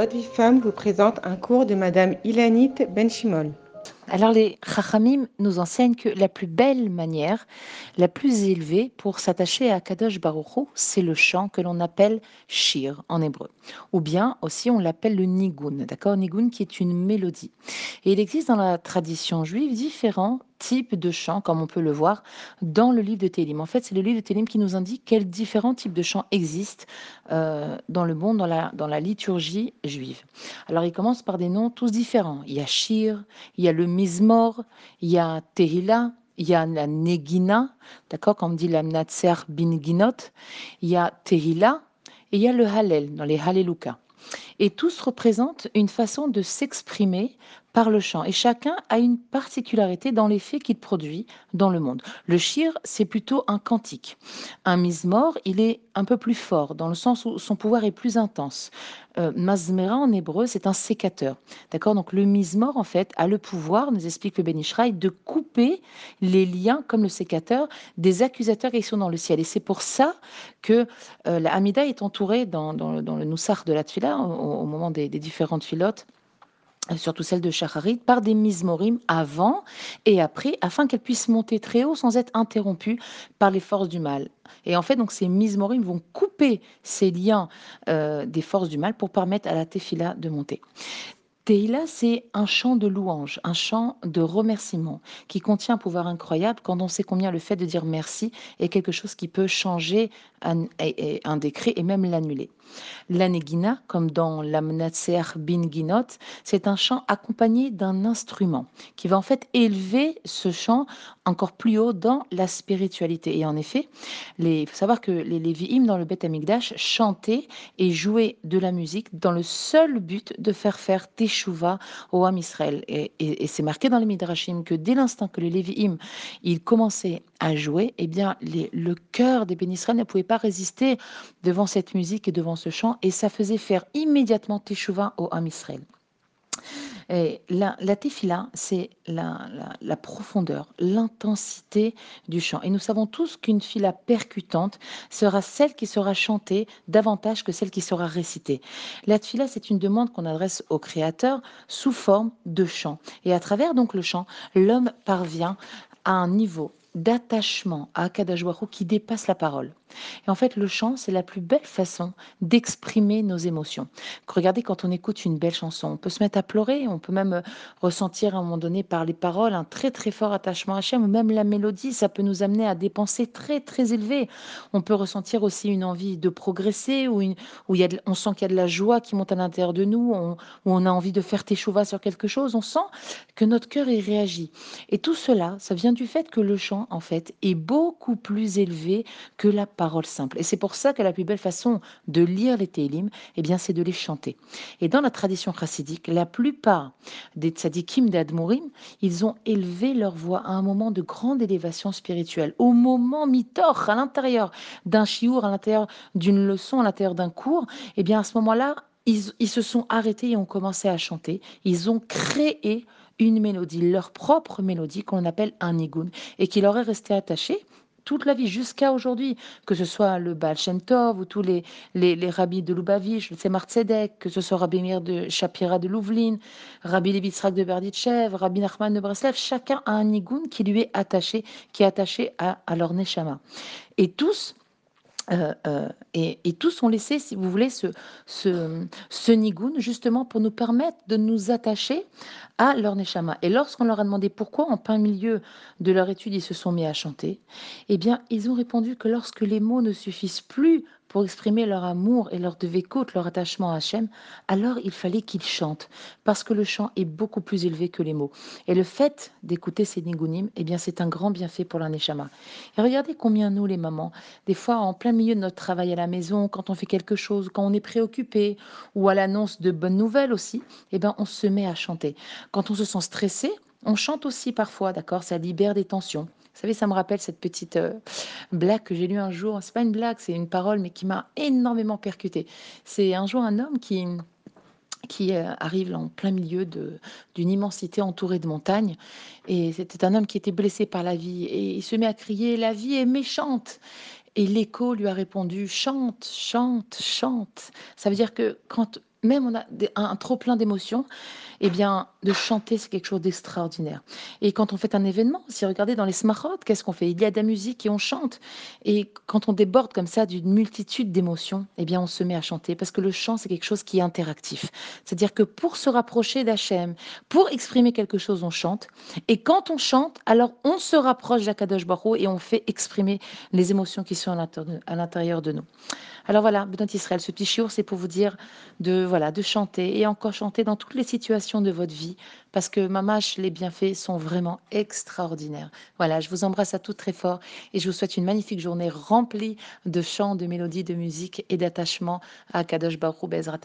Votre vie femme vous présente un cours de Madame Ilanit Benchimol. Alors les Chachamim nous enseignent que la plus belle manière, la plus élevée pour s'attacher à Kadosh Baruch c'est le chant que l'on appelle shir en hébreu. Ou bien aussi on l'appelle le nigun, d'accord? Nigun qui est une mélodie. Et il existe dans la tradition juive différents types de chants, comme on peut le voir dans le livre de Télim. En fait, c'est le livre de Télim qui nous indique quels différents types de chants existent euh, dans le monde, dans la, dans la liturgie juive. Alors, il commence par des noms tous différents. Il y a Shir, il y a le Mizmor, il y a Tehila, il y a la Negina, d'accord, comme dit la Mnatser bin Ginot, il y a Tehila, et il y a le Hallel, dans les Halleluka. Et tous représentent une façon de s'exprimer par le chant. Et chacun a une particularité dans l'effet qu'il produit dans le monde. Le shir, c'est plutôt un cantique. Un mismor, il est un peu plus fort, dans le sens où son pouvoir est plus intense. Euh, mazmera en hébreu, c'est un sécateur. D'accord? Donc le mismor, en fait, a le pouvoir, nous explique le Benishraï, de couper les liens, comme le sécateur, des accusateurs qui sont dans le ciel. Et c'est pour ça que euh, la Hamida est entourée dans, le Noussar de la Tfila, au, moment des, des différentes filotes surtout celle de Shacharit, par des mismorim avant et après, afin qu'elle puisse monter très haut sans être interrompue par les forces du mal. Et en fait, donc ces mismorim vont couper ces liens euh, des forces du mal pour permettre à la tefila de monter. Tehila, c'est un chant de louange, un chant de remerciement qui contient un pouvoir incroyable quand on sait combien le fait de dire merci est quelque chose qui peut changer un, décret et même l'annuler. L'anegina, comme dans l'amnatser bin ginot, c'est un chant accompagné d'un instrument qui va en fait élever ce chant encore plus haut dans la spiritualité. Et en effet, il faut savoir que les Lévi'im dans le Beth Amikdash chantaient et jouaient de la musique dans le seul but de faire faire Teshuvah au Ham Israël. Et, c'est marqué dans les Midrashim que dès l'instant que les Lévi'im ils commençaient à jouer, eh bien le cœur des Ben Israël ne pouvait pas résister devant cette musique et devant ce chant, et ça faisait faire immédiatement Teshuvah au Ham Israël. La, la tefila, c'est la, profondeur, l'intensité du chant. Et nous savons tous qu'une fila percutante sera celle qui sera chantée davantage que celle qui sera récitée. La tefila, c'est une demande qu'on adresse au Créateur sous forme de chant. Et à travers donc le chant, l'homme parvient à un niveau d'attachement à Akadosh qui dépasse la parole. Et en fait, le chant, c'est la plus belle façon d'exprimer nos émotions. Regardez, quand on écoute une belle chanson, on peut se mettre à pleurer, on peut même euh, ressentir à un moment donné par les paroles un très très fort attachement à Hachem, ou même la mélodie, ça peut nous amener à des pensées très très élevées. On peut ressentir aussi une envie de progresser, ou où y a on sent qu'il y a de la joie qui monte à l'intérieur de nous, où on a envie de faire teshuva sur quelque chose, on sent que notre cœur y réagit. Et tout cela, ça vient du fait que le chant, en fait, est beaucoup plus élevé que la paroles simples. Et c'est pour ça que la plus belle façon de lire les Télim, eh bien, c'est de les chanter. Et dans la tradition chassidique, la plupart des tzadikim d'Admourim, ils ont élevé leur voix à un moment de grande élévation spirituelle, au moment mitor, à l'intérieur d'un chiour, à l'intérieur d'une leçon, à l'intérieur d'un cours. Eh bien, à ce moment-là, ils, ils, se sont arrêtés et ont commencé à chanter. Ils ont créé une mélodie, leur propre mélodie qu'on appelle un nigun, et qui leur est resté attaché toute la vie, jusqu'à aujourd'hui, que ce soit le Baal Shem Tov ou tous les, les, rabbis de Lubavitch, le Tzemar que ce soit Rabbi Mir de Shapira de Louvlin, Rabbi Levitzrak de Berditchev, Rabbi Nachman de Breslev, chacun a un nigun qui lui est attaché, qui est attaché à, à neshama. Et tous, euh, euh, et, tous ont laissé, si vous voulez, ce, ce, ce nigoun justement pour nous permettre de nous attacher à leur neshama. Et lorsqu'on leur a demandé pourquoi, en plein milieu de leur étude, ils se sont mis à chanter, eh bien, ils ont répondu que lorsque les mots ne suffisent plus pour exprimer leur amour et leur devekot, leur attachement à Hachem, alors il fallait qu'ils chantent, parce que le chant est beaucoup plus élevé que les mots. Et le fait d'écouter ces nigunim, eh bien, c'est un grand bienfait pour la Et regardez combien nous, les mamans, des fois, en plein milieu de notre travail à la maison, quand on fait quelque chose, quand on est préoccupé, ou à l'annonce de bonnes nouvelles aussi, eh bien, on se met à chanter. Quand on se sent stressé, on chante aussi parfois, d'accord Ça libère des tensions. Vous savez, ça me rappelle cette petite euh, blague que j'ai lue un jour. C'est pas une blague, c'est une parole, mais qui m'a énormément percuté. C'est un jour un homme qui qui euh, arrive en plein milieu d'une immensité entourée de montagnes. Et c'était un homme qui était blessé par la vie. Et il se met à crier, la vie est méchante. Et l'écho lui a répondu, chante, chante, chante. Ça veut dire que quand même on a un trop plein d'émotions et bien, de chanter, c'est quelque chose d'extraordinaire et quand on fait un événement, si regardez dans les smachot, qu'est-ce qu'on fait? Il y a de la musique et on chante et quand on déborde comme ça d'une multitude d'émotions et bien, on se met à chanter parce que le chant, c'est quelque chose qui est interactif. C'est-à-dire que pour se rapprocher d'Hachem, pour exprimer quelque chose, on chante et quand on chante, alors on se rapproche d'Akadosh Baruch et on fait exprimer les émotions qui sont à l'intérieur de nous. Alors voilà, Bnot Israël, ce petit chiour, c'est pour vous dire de voilà, de chanter et encore chanter dans toutes les situations de votre vie parce que mamash, les bienfaits sont vraiment extraordinaires. Voilà, je vous embrasse à toutes très fort et je vous souhaite une magnifique journée remplie de chants, de mélodies, de musique et d'attachement à Kadosh Baruch Bezrat.